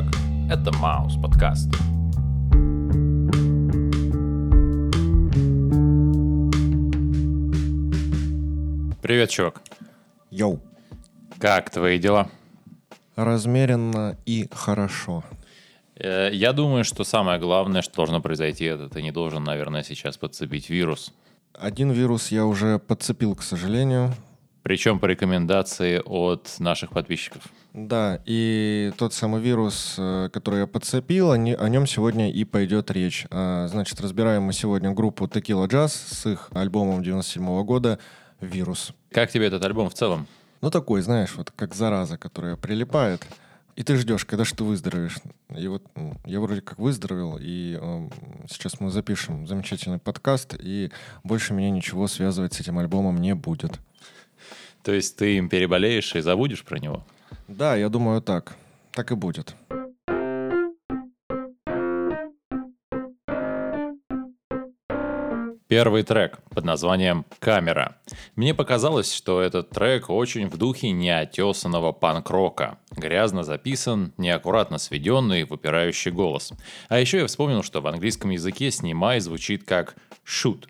Как? Это Маус подкаст. Привет, чувак. Йоу. Как твои дела? Размеренно и хорошо. Э, Я думаю, что самое главное, что должно произойти, это ты не должен, наверное, сейчас подцепить вирус. Один вирус я уже подцепил, к сожалению. Причем по рекомендации от наших подписчиков. Да, и тот самый вирус, э, который я подцепил, о не- о нем сегодня и пойдет речь. А, Значит, разбираем мы сегодня группу Tequila Jazz с их альбомом 97 года «Вирус». Как тебе этот альбом в целом? Ну, такой, знаешь, вот как зараза, которая прилипает. И ты ждешь, когда же ты выздоровеешь. И вот м, я вроде как выздоровел, и эм, сейчас мы запишем замечательный подкаст, и больше меня ничего связывать с этим альбомом не будет. То есть ты им переболеешь и забудешь про него? Да, я думаю так. Так и будет. Первый трек под названием «Камера». Мне показалось, что этот трек очень в духе неотесанного панк-рока. Грязно записан, неаккуратно сведенный, выпирающий голос. А еще я вспомнил, что в английском языке «снимай» звучит как «shoot».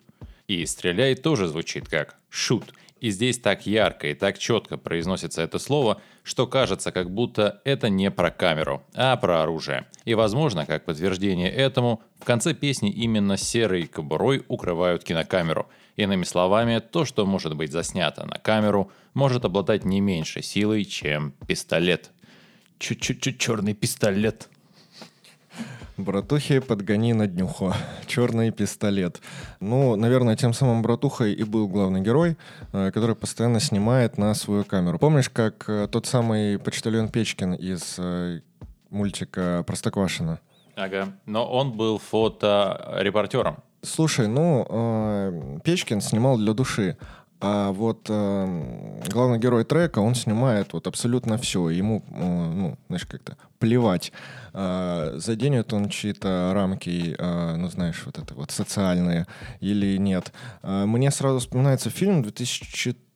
И «стреляй» тоже звучит как «shoot». И здесь так ярко и так четко произносится это слово, что кажется, как будто это не про камеру, а про оружие. И, возможно, как подтверждение этому, в конце песни именно серой кобурой укрывают кинокамеру. Иными словами, то, что может быть заснято на камеру, может обладать не меньшей силой, чем пистолет. Чуть-чуть черный пистолет. Братухи, подгони на днюху. Черный пистолет. Ну, наверное, тем самым братухой и был главный герой, э, который постоянно снимает на свою камеру. Помнишь, как э, тот самый почтальон Печкин из э, мультика «Простоквашино»? Ага. Но он был фоторепортером. Слушай, ну, э, Печкин снимал для души, а вот э, главный герой трека, он снимает вот абсолютно все. Ему, э, ну, знаешь, как-то плевать, э, заденет он чьи-то рамки, э, ну, знаешь, вот это вот социальные или нет. Э, мне сразу вспоминается фильм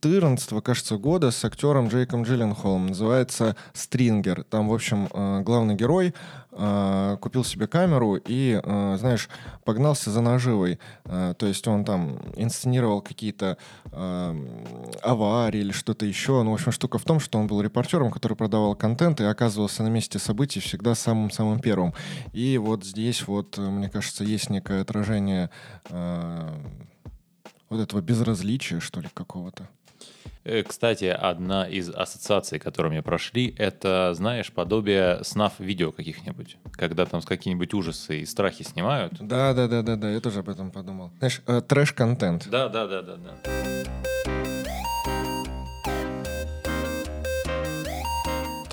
2014, кажется, года с актером Джейком Джилленхолом. Называется «Стрингер». Там, в общем, э, главный герой э, купил себе камеру и, э, знаешь, погнался за наживой. То есть он там инсценировал какие-то аварии или что-то еще. Ну, в общем, штука в том, что он был репортером, который продавал контент и оказывался на месте событий всегда самым-самым первым. И вот здесь вот, мне кажется, есть некое отражение вот этого безразличия, что ли, какого-то. Э, Кстати, одна из ассоциаций, которые мне прошли, это, знаешь, подобие снав-видео каких-нибудь. Когда там с какие-нибудь ужасы и страхи снимают. Да, да, да, да, да, я тоже об этом подумал. Знаешь, э, трэш-контент. Да, да, да, да, да.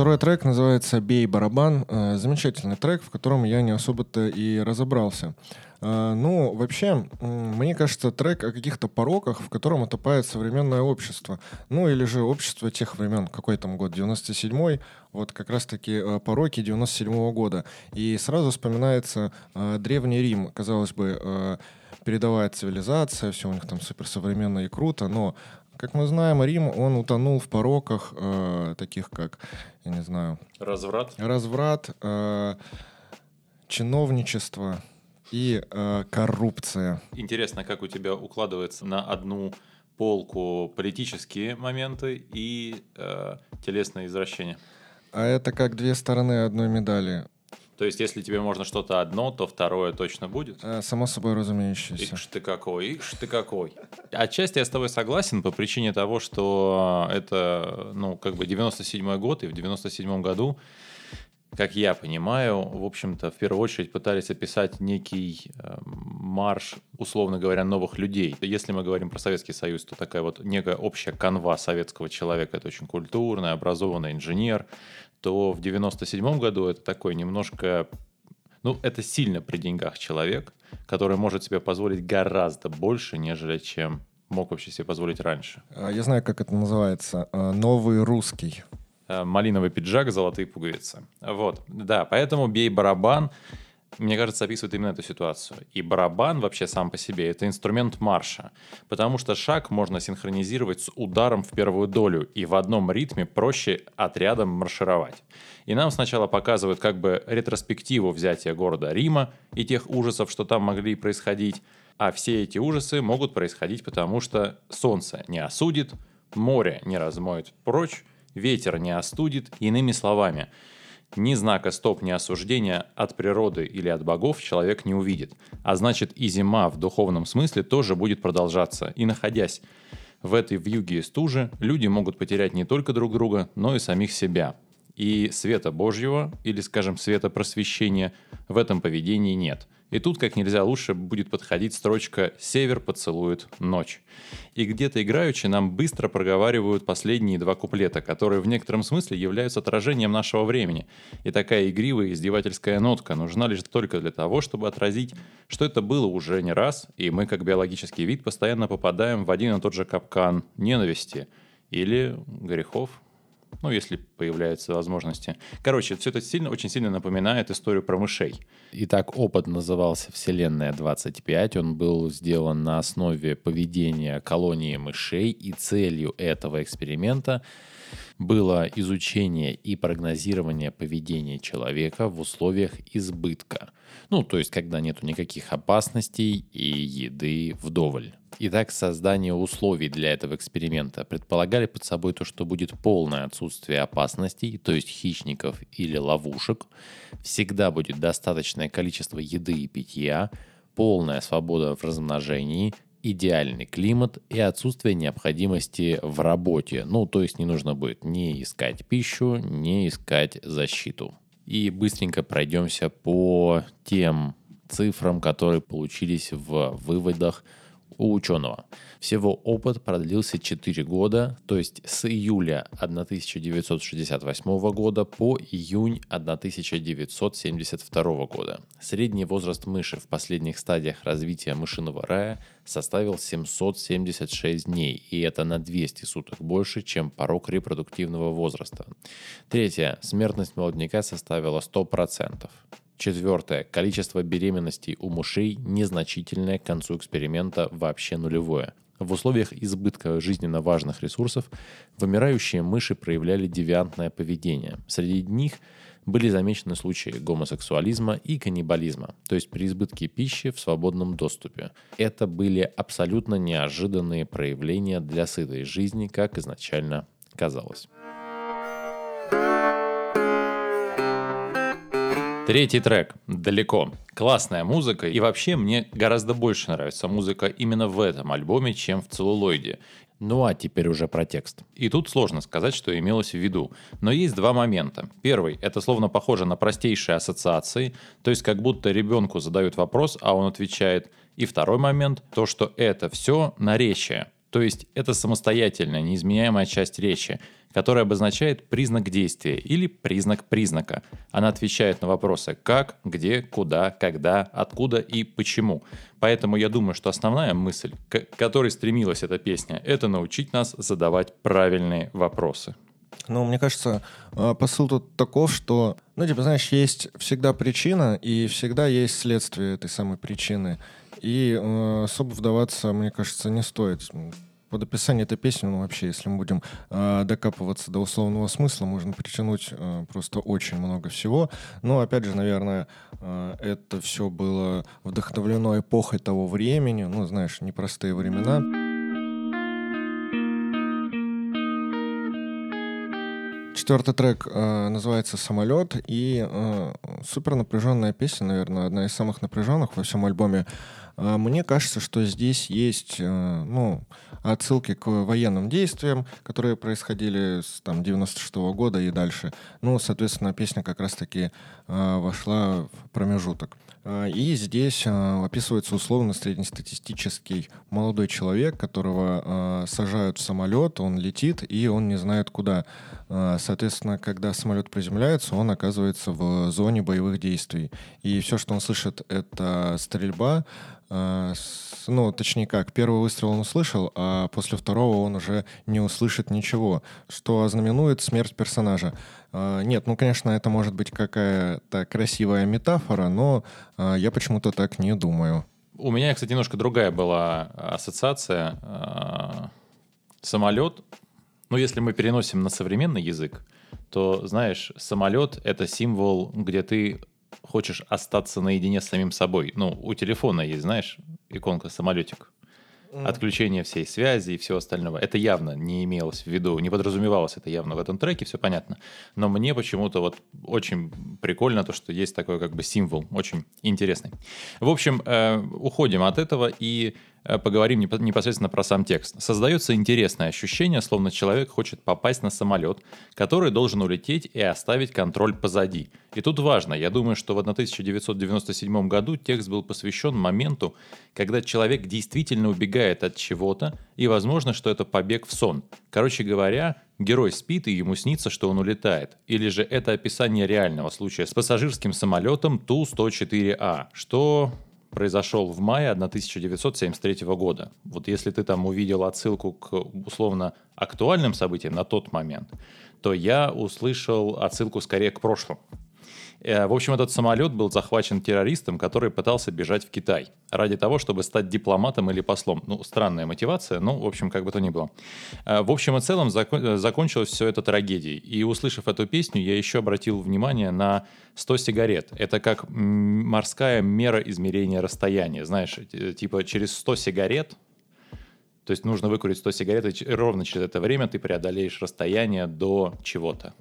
Второй трек называется «Бей барабан». Э, Замечательный трек, в котором я не особо-то и разобрался. Э, Ну, вообще, мне кажется, трек о каких-то пороках, в котором утопает современное общество. Ну, или же общество тех времен, какой там год, 97-й, вот как раз-таки э, пороки 97-го года. И сразу вспоминается Древний Рим, казалось бы, передовая цивилизация, все у них там суперсовременно и круто, но как мы знаем, Рим, он утонул в пороках, э, таких как, я не знаю, Разврат. разврат, э, чиновничество и э, коррупция. Интересно, как у тебя укладывается на одну полку политические моменты и э, телесные извращения. А это как две стороны одной медали. То есть, если тебе можно что-то одно, то второе точно будет. Э, само собой разумеющееся. Ишь ты какой, ишь ты какой. Отчасти я с тобой согласен по причине того, что это, ну, как бы 97 год, и в 97 году, как я понимаю, в общем-то, в первую очередь пытались описать некий э, марш, условно говоря, новых людей. Если мы говорим про Советский Союз, то такая вот некая общая канва советского человека, это очень культурный, образованный инженер, то в 97 году это такой немножко ну, это сильно при деньгах человек, который может себе позволить гораздо больше, нежели чем мог вообще себе позволить раньше. А, Я знаю, как это называется. Э, Новый русский. Малиновый пиджак, золотые пуговицы. Вот, да, поэтому «Бей барабан» мне кажется, описывает именно эту ситуацию. И барабан вообще сам по себе — это инструмент марша, потому что шаг можно синхронизировать с ударом в первую долю, и в одном ритме проще отрядом маршировать. И нам сначала показывают как бы ретроспективу взятия города Рима и тех ужасов, что там могли происходить, а все эти ужасы могут происходить потому, что солнце не осудит, море не размоет прочь, ветер не остудит, иными словами — ни знака стоп, ни осуждения от природы или от богов человек не увидит. А значит и зима в духовном смысле тоже будет продолжаться. И находясь в этой вьюге и стуже, люди могут потерять не только друг друга, но и самих себя. И света Божьего, или, скажем, света просвещения в этом поведении нет – и тут как нельзя лучше будет подходить строчка «Север поцелует ночь». И где-то играючи нам быстро проговаривают последние два куплета, которые в некотором смысле являются отражением нашего времени. И такая игривая издевательская нотка нужна лишь только для того, чтобы отразить, что это было уже не раз, и мы как биологический вид постоянно попадаем в один и тот же капкан ненависти или грехов, ну, если появляются возможности. Короче, все это сильно, очень сильно напоминает историю про мышей. Итак, опыт назывался «Вселенная 25». Он был сделан на основе поведения колонии мышей, и целью этого эксперимента было изучение и прогнозирование поведения человека в условиях избытка. Ну, то есть, когда нету никаких опасностей и еды вдоволь. Итак, создание условий для этого эксперимента предполагали под собой то, что будет полное отсутствие опасностей, то есть хищников или ловушек, всегда будет достаточное количество еды и питья, полная свобода в размножении, идеальный климат и отсутствие необходимости в работе. Ну, то есть не нужно будет не искать пищу, не искать защиту. И быстренько пройдемся по тем цифрам, которые получились в выводах у ученого. Всего опыт продлился 4 года, то есть с июля 1968 года по июнь 1972 года. Средний возраст мыши в последних стадиях развития мышиного рая составил 776 дней, и это на 200 суток больше, чем порог репродуктивного возраста. Третье. Смертность молодняка составила 100%. Четвертое. Количество беременностей у мышей незначительное к концу эксперимента вообще нулевое. В условиях избытка жизненно важных ресурсов вымирающие мыши проявляли девиантное поведение. Среди них были замечены случаи гомосексуализма и каннибализма, то есть при избытке пищи в свободном доступе. Это были абсолютно неожиданные проявления для сытой жизни, как изначально казалось. Третий трек «Далеко». Классная музыка, и вообще мне гораздо больше нравится музыка именно в этом альбоме, чем в «Целлулоиде». Ну а теперь уже про текст. И тут сложно сказать, что имелось в виду. Но есть два момента. Первый — это словно похоже на простейшие ассоциации, то есть как будто ребенку задают вопрос, а он отвечает. И второй момент — то, что это все наречие. То есть это самостоятельная, неизменяемая часть речи, которая обозначает признак действия или признак признака. Она отвечает на вопросы «как», «где», «куда», «когда», «откуда» и «почему». Поэтому я думаю, что основная мысль, к которой стремилась эта песня, это научить нас задавать правильные вопросы. Ну, мне кажется, э, посыл тут таков, что, ну, типа, знаешь, есть всегда причина и всегда есть следствие этой самой причины. И э, особо вдаваться, мне кажется, не стоит под описание этой песни, ну вообще, если мы будем э, докапываться до условного смысла, можно притянуть э, просто очень много всего. Но опять же, наверное, э, это все было вдохновлено эпохой того времени, ну знаешь, непростые времена. Четвертый трек э, называется «Самолет», и э, супер напряженная песня, наверное, одна из самых напряженных во всем альбоме. Э, мне кажется, что здесь есть, э, ну, отсылки к военным действиям, которые происходили с там, 96 -го года и дальше. Ну, соответственно, песня как раз-таки э, вошла в промежуток. Э, и здесь описывается условно среднестатистический молодой человек, которого сажают в самолет, он летит, и он не знает куда. Соответственно, когда самолет приземляется, он оказывается в зоне боевых действий. И все, что он слышит, это стрельба, ну, точнее как, первый выстрел он услышал, а после второго он уже не услышит ничего, что ознаменует смерть персонажа. Э, Нет, ну, конечно, это может быть какая-то красивая метафора, но э, я почему-то так не думаю. У меня, кстати, немножко другая была ассоциация. Самолет, ну, если мы переносим на современный язык, то, знаешь, самолет — это символ, где ты хочешь остаться наедине с самим собой. Ну, у телефона есть, знаешь, иконка самолетик. Отключение всей связи и всего остального. Это явно не имелось в виду, не подразумевалось это явно в этом треке, все понятно. Но мне почему-то вот очень прикольно то, что есть такой как бы символ, очень интересный. В общем, э, уходим от этого и поговорим непо- непосредственно про сам текст. Создается интересное ощущение, словно человек хочет попасть на самолет, который должен улететь и оставить контроль позади. И тут важно, я думаю, что в 1997 году текст был посвящен моменту, когда человек действительно убегает от чего-то, и возможно, что это побег в сон. Короче говоря, герой спит, и ему снится, что он улетает. Или же это описание реального случая с пассажирским самолетом Ту-104А, что произошел в мае 1973 года. Вот если ты там увидел отсылку к условно актуальным событиям на тот момент, то я услышал отсылку скорее к прошлому. Э, В общем, этот самолет был захвачен террористом, который пытался бежать в Китай ради того, чтобы стать дипломатом или послом. Ну, странная мотивация, но, в общем, как бы то ни было. Э, В общем и целом, закон- э, закончилось все это трагедией. И, услышав эту песню, я еще обратил внимание на 100 сигарет. Это как морская мера измерения расстояния. Знаешь, типа через 100 сигарет то есть нужно выкурить 100 сигарет, и ровно через это время ты преодолеешь расстояние до чего-то.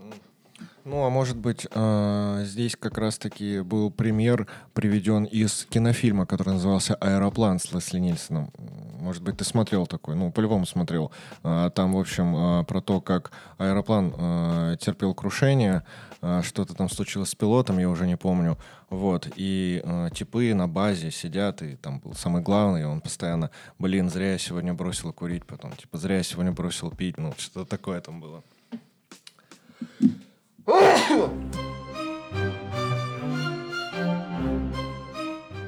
Ну, а может быть, э, здесь как раз-таки был пример приведен из кинофильма, который назывался «Аэроплан» с Лесли Нильсоном. Может быть, ты смотрел такой? Ну, по-любому смотрел. А, Там, в общем, э, про то, как аэроплан э, терпел крушение, что-то там случилось с пилотом, я уже не помню. Вот, и э, типы на базе сидят, и там был самый главный, он постоянно, блин, зря я сегодня бросил курить, потом, типа, зря я сегодня бросил пить, ну, что-то такое там было.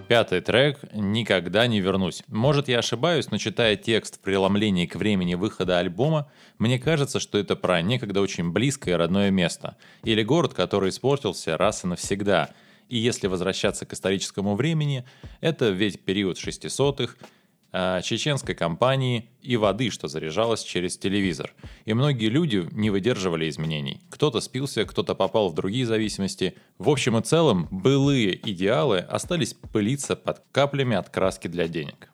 Пятый трек «Никогда не вернусь». Может, я ошибаюсь, но читая текст в преломлении к времени выхода альбома, мне кажется, что это про некогда очень близкое родное место. Или город, который испортился раз и навсегда. И если возвращаться к историческому времени, это ведь период 600-х, а, чеченской компании и воды, что заряжалось через телевизор. И многие люди не выдерживали изменений. Кто-то спился, кто-то попал в другие зависимости. В общем и целом, былые идеалы остались пылиться под каплями от краски для денег.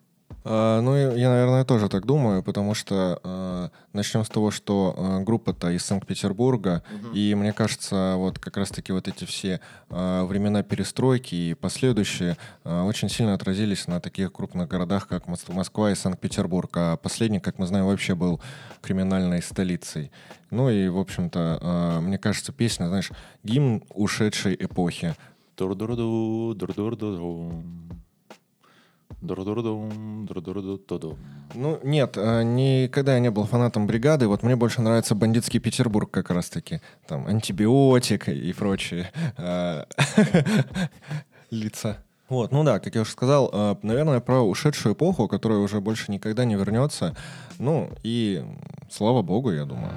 А, Ну, я, наверное, тоже так думаю, потому что э, начнем с того, что э, группа-то из Санкт-Петербурга, и мне кажется, вот как раз-таки вот эти все э, времена перестройки и последующие э, очень сильно отразились на таких крупных городах, как Мос- Москва и Санкт-Петербург. А последний, как мы знаем, вообще был криминальной столицей. Ну и, в общем-то, э, мне кажется, песня, знаешь, гимн ушедшей эпохи. Дур-дур-ду, дур-дур-ду-ду. Ну, нет, э, никогда я не был фанатом бригады. Вот мне больше нравится бандитский Петербург как раз-таки. Там антибиотик и прочие э, лица. Вот, ну да, как я уже сказал, э, наверное, про ушедшую эпоху, которая уже больше никогда не вернется. Ну, и слава богу, я думаю.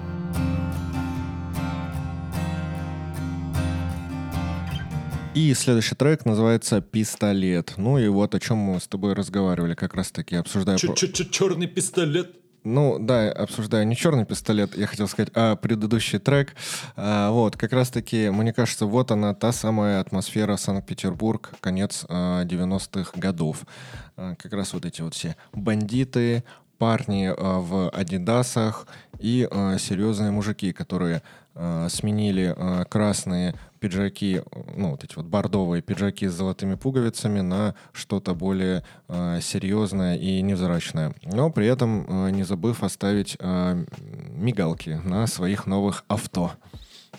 И следующий трек называется «Пистолет». Ну и вот о чем мы с тобой разговаривали, как раз-таки обсуждая... про- Черный пистолет. ну, да, обсуждаю не черный пистолет, я хотел сказать, а предыдущий трек. А, вот, как раз-таки, мне кажется, вот она, та самая атмосфера Санкт-Петербург, конец а, 90-х годов. А, как раз вот эти вот все бандиты, парни а, в адидасах и а, серьезные мужики, которые а, сменили а, красные пиджаки, ну, вот эти вот бордовые пиджаки с золотыми пуговицами на что-то более э, серьезное и невзрачное. Но при этом э, не забыв оставить э, мигалки на своих новых авто.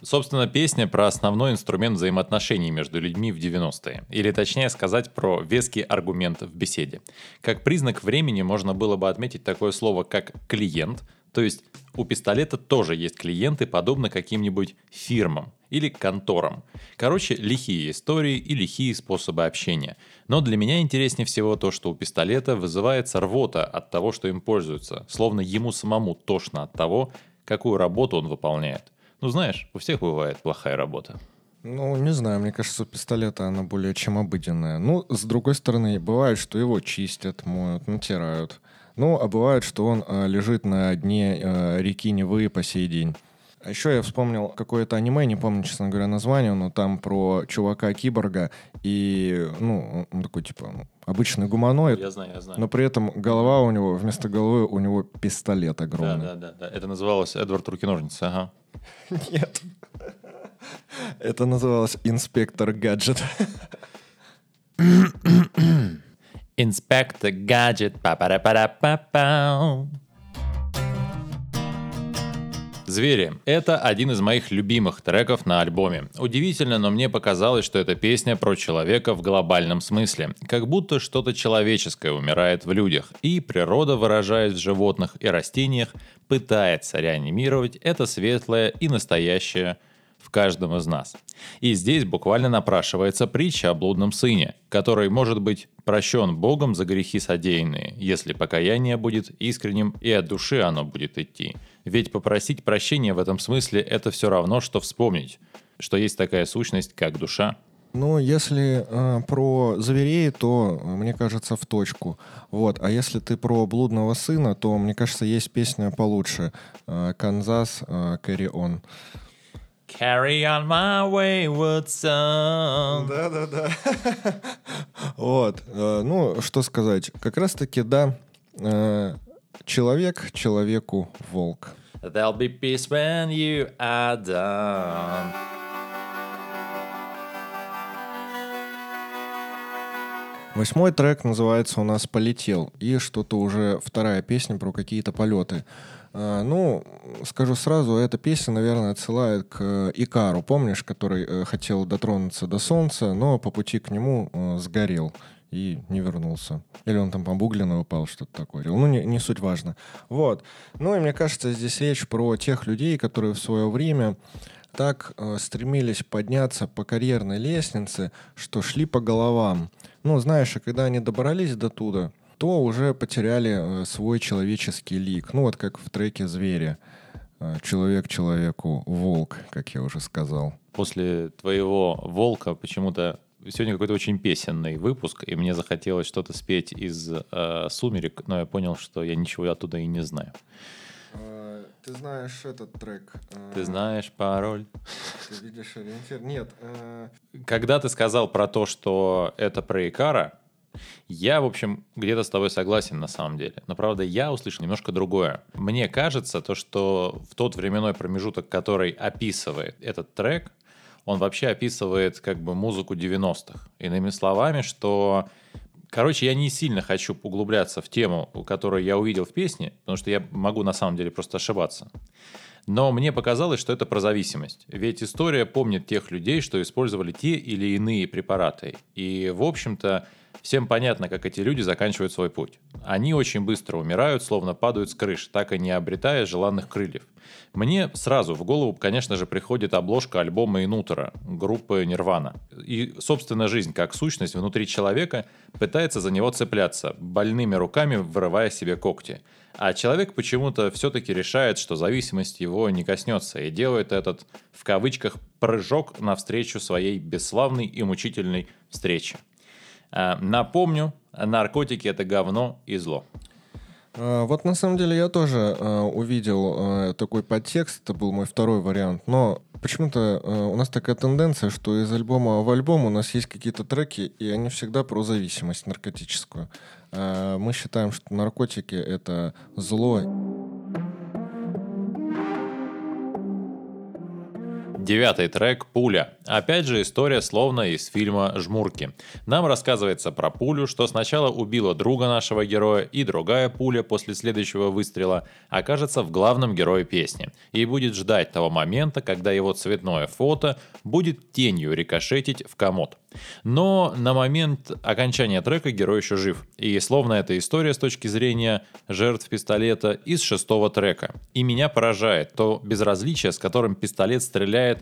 Собственно, песня про основной инструмент взаимоотношений между людьми в 90-е. Или точнее сказать про веский аргумент в беседе. Как признак времени можно было бы отметить такое слово, как «клиент», То есть у пистолета тоже есть клиенты, подобно каким-нибудь фирмам или конторам. Короче, лихие истории и лихие способы общения. Но для меня интереснее всего то, что у пистолета вызывается рвота от того, что им пользуются, словно ему самому тошно от того, какую работу он выполняет. Ну знаешь, у всех бывает плохая работа. Ну, не знаю, мне кажется, у пистолета она более чем обыденная. Ну, с другой стороны, бывает, что его чистят, моют, натирают. Ну, а бывает, что он э, лежит на дне э, реки Невы по сей день. А еще я вспомнил какое-то аниме, не помню, честно говоря, название, но там про чувака-киборга, и, ну, он такой, типа, ну, обычный гуманоид. Я знаю, я знаю. Но при этом голова у него, вместо головы у него пистолет огромный. Да, да, да, да. Это называлось Эдвард Руки-ножницы, ага. Нет. Это называлось инспектор гаджет. Па па па Звери — это один из моих любимых треков на альбоме. Удивительно, но мне показалось, что эта песня про человека в глобальном смысле. Как будто что-то человеческое умирает в людях, и природа, выражаясь в животных и растениях, пытается реанимировать это светлое и настоящее в каждом из нас. И здесь буквально напрашивается притча о блудном сыне, который может быть прощен Богом за грехи содеянные, если покаяние будет искренним и от души оно будет идти. Ведь попросить прощения в этом смысле это все равно, что вспомнить, что есть такая сущность, как душа. Ну, если э, про зверей, то, мне кажется, в точку. Вот. А если ты про блудного сына, то, мне кажется, есть песня получше. Э, Канзас, э, Carry. Carry on my wayward son. Да-да-да. вот. Э, ну, что сказать. Как раз-таки, да, э, человек человеку волк. There'll be peace when you are done. Восьмой трек называется у нас «Полетел», и что-то уже вторая песня про какие-то полеты. А, ну, скажу сразу, эта песня, наверное, отсылает к Икару, помнишь, который э, хотел дотронуться до солнца, но по пути к нему э, сгорел и не вернулся. Или он там по буглину упал, что-то такое. Ну, не, не суть важно. Вот. Ну, и мне кажется, здесь речь про тех людей, которые в свое время так э, стремились подняться по карьерной лестнице, что шли по головам. Ну, знаешь, а когда они добрались до туда, то уже потеряли э, свой человеческий лик. Ну, вот как в треке «Звери». Э, Человек человеку волк, как я уже сказал. После твоего волка почему-то сегодня какой-то очень песенный выпуск, и мне захотелось что-то спеть из э, «Сумерек», но я понял, что я ничего оттуда и не знаю. Э, Ты знаешь этот трек? Ты знаешь пароль? Ты видишь ориентир? Нет. э, Когда ты сказал про то, что это про Икара, я, в общем, где-то с тобой согласен на самом деле. Но, правда, я услышал немножко другое. Мне кажется, то, что в тот временной промежуток, который описывает этот трек, он вообще описывает как бы музыку 90-х. Иными словами, что... Короче, я не сильно хочу углубляться в тему, которую я увидел в песне, потому что я могу на самом деле просто ошибаться. Но мне показалось, что это про зависимость. Ведь история помнит тех людей, что использовали те или иные препараты. И, в общем-то, всем понятно, как эти люди заканчивают свой путь. Они очень быстро умирают, словно падают с крыш, так и не обретая желанных крыльев. Мне сразу в голову, конечно же, приходит обложка альбома Инутера группы Нирвана. И, собственно, жизнь как сущность внутри человека пытается за него цепляться, больными руками вырывая себе когти. А человек почему-то все-таки решает, что зависимость его не коснется, и делает этот, в кавычках, прыжок навстречу своей бесславной и мучительной встрече. А, Напомню, наркотики это говно и зло. А, Вот на самом деле я тоже э, увидел э, такой подтекст, это был мой второй вариант, но почему-то э, у нас такая тенденция, что из альбома в альбом у нас есть какие-то треки, и они всегда про зависимость наркотическую. Мы считаем, что наркотики — это зло. Девятый трек «Пуля». Опять же история словно из фильма «Жмурки». Нам рассказывается про пулю, что сначала убила друга нашего героя, и другая пуля после следующего выстрела окажется в главном герое песни и будет ждать того момента, когда его цветное фото будет тенью рикошетить в комод. Но на момент окончания трека герой еще жив. И словно эта история с точки зрения жертв пистолета из шестого трека. И меня поражает то безразличие, с которым пистолет стреляет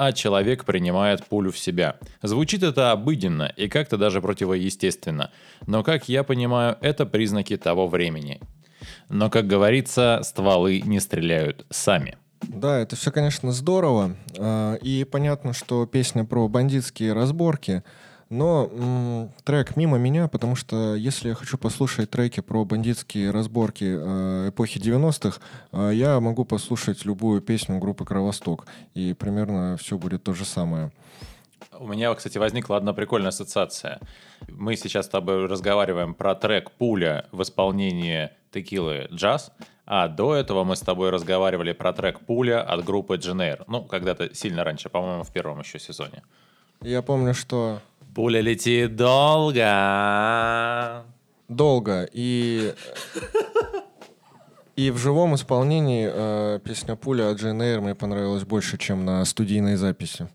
а человек принимает пулю в себя. Звучит это обыденно и как-то даже противоестественно. Но, как я понимаю, это признаки того времени. Но, как говорится, стволы не стреляют сами. Да, это все, конечно, здорово. А, и понятно, что песня про бандитские разборки, но м, трек мимо меня, потому что если я хочу послушать треки про бандитские разборки э, эпохи 90-х, э, я могу послушать любую песню группы Кровосток, и примерно все будет то же самое. У меня, кстати, возникла одна прикольная ассоциация. Мы сейчас с тобой разговариваем про трек «Пуля» в исполнении текилы «Джаз», а до этого мы с тобой разговаривали про трек «Пуля» от группы Дженейр. Ну, когда-то сильно раньше, по-моему, в первом еще сезоне. Я помню, что... Пуля летит долго. Долго. И... И в живом исполнении э, песня «Пуля» от Джейн Эйр мне понравилась больше, чем на студийной записи.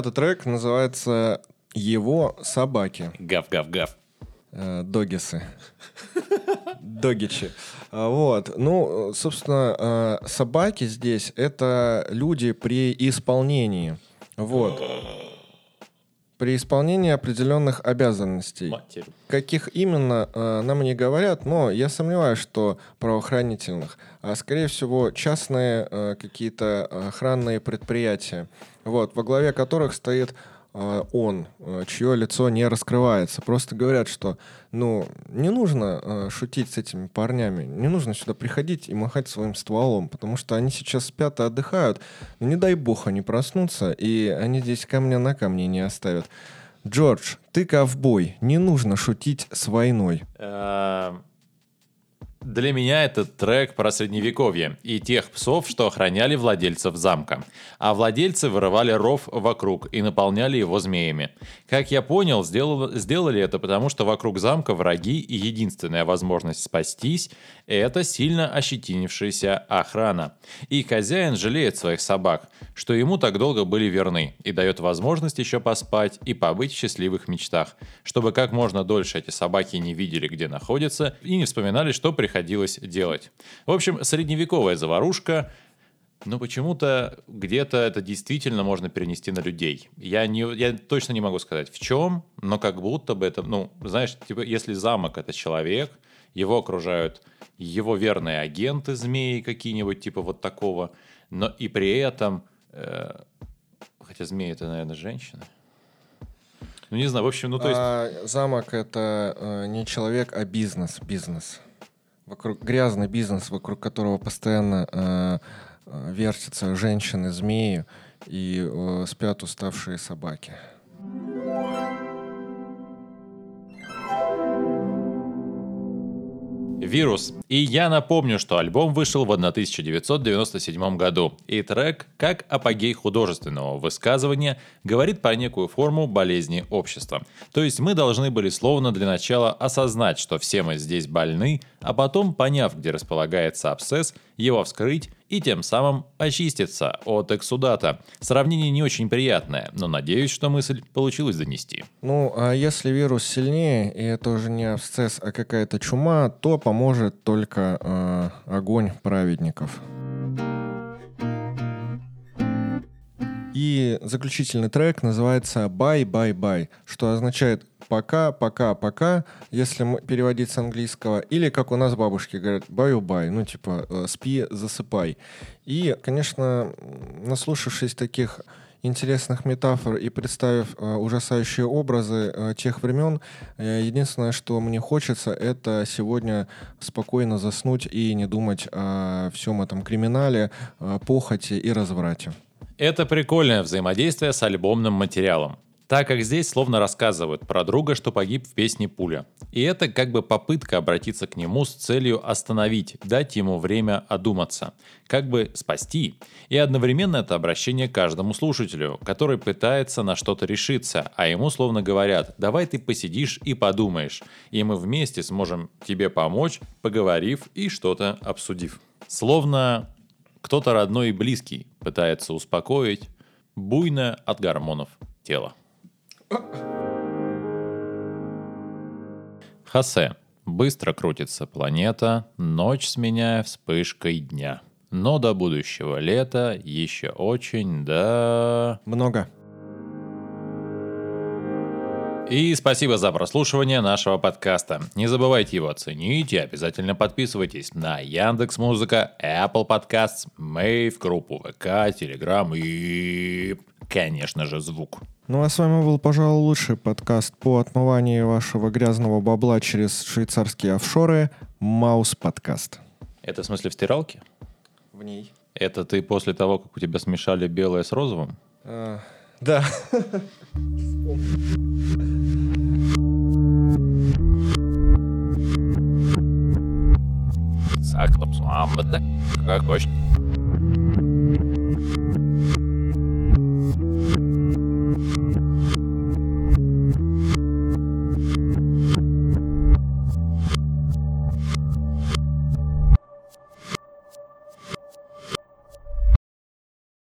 Десятый трек называется «Его собаки». Гав-гав-гав. Э, Догисы. Догичи. А, Вот. Ну, собственно, э, собаки здесь — это люди при исполнении. Вот. При исполнении определенных обязанностей. Матерь. Каких именно, э, нам не говорят, но я сомневаюсь, что правоохранительных, а скорее всего частные э, какие-то охранные предприятия, вот, во главе которых стоит он, э, чье лицо не раскрывается. Просто говорят, что ну, не нужно э, шутить с этими парнями, не нужно сюда приходить и махать своим стволом, потому что они сейчас спят и отдыхают. Ну, не дай бог они проснутся, и они здесь камня на камне не оставят. Джордж, ты ковбой, не нужно шутить с войной. Эм, Для меня этот трек про средневековье и тех псов, что охраняли владельцев замка. А владельцы вырывали ров вокруг и наполняли его змеями. Как я понял, сделал- сделали это потому, что вокруг замка враги и единственная возможность спастись – это сильно ощетинившаяся охрана. И хозяин жалеет своих собак, что ему так долго были верны, и дает возможность еще поспать и побыть в счастливых мечтах, чтобы как можно дольше эти собаки не видели, где находятся, и не вспоминали, что приходилось делать. В общем, средневековая заварушка, но почему-то где-то это действительно можно перенести на людей. Я, не, я точно не могу сказать в чем, но как будто бы это, ну, знаешь, типа, если замок это человек, его окружают его верные агенты змеи какие-нибудь, типа вот такого, но и при этом, э, хотя змеи это, наверное, женщины. Ну, не знаю, в общем, ну, то есть... А замок это э, не человек, а бизнес. Бизнес. Вокруг грязный бизнес, вокруг которого постоянно э, э, вертятся женщины, змеи и э, спят уставшие собаки. Вирус. И я напомню, что альбом вышел в 1997 году, и трек, как апогей художественного высказывания, говорит про некую форму болезни общества. То есть мы должны были словно для начала осознать, что все мы здесь больны, а потом, поняв, где располагается абсцесс, его вскрыть и тем самым очиститься от эксудата. Сравнение не очень приятное, но надеюсь, что мысль получилось донести. Ну, а если вирус сильнее, и это уже не абсцесс, а какая-то чума, то поможет только э, огонь праведников. И заключительный трек называется «Bye, bye, bye», что означает пока, пока, пока, если переводить с английского, или как у нас бабушки говорят, баю-бай, ну типа э, спи, засыпай. И, конечно, наслушавшись таких интересных метафор и представив э, ужасающие образы э, тех времен, э, единственное, что мне хочется, это сегодня спокойно заснуть и не думать о всем этом криминале, э, похоти и разврате. Это прикольное взаимодействие с альбомным материалом так как здесь словно рассказывают про друга, что погиб в песне «Пуля». И это как бы попытка обратиться к нему с целью остановить, дать ему время одуматься, как бы спасти. И одновременно это обращение каждому слушателю, который пытается на что-то решиться, а ему словно говорят «давай ты посидишь и подумаешь, и мы вместе сможем тебе помочь, поговорив и что-то обсудив». Словно кто-то родной и близкий пытается успокоить буйное от гормонов тело. Хосе. Быстро крутится планета, ночь сменяя вспышкой дня. Но до будущего лета еще очень, да... Много. И спасибо за прослушивание нашего подкаста. Не забывайте его оценить и обязательно подписывайтесь на Яндекс Музыка, Apple Podcasts, Мэйв, группу ВК, Telegram и, конечно же, звук. Ну а с вами был, пожалуй, лучший подкаст по отмыванию вашего грязного бабла через швейцарские офшоры «Маус подкаст». Это в смысле в стиралке? В ней. Это ты после того, как у тебя смешали белое с розовым? А, да. Как хочешь.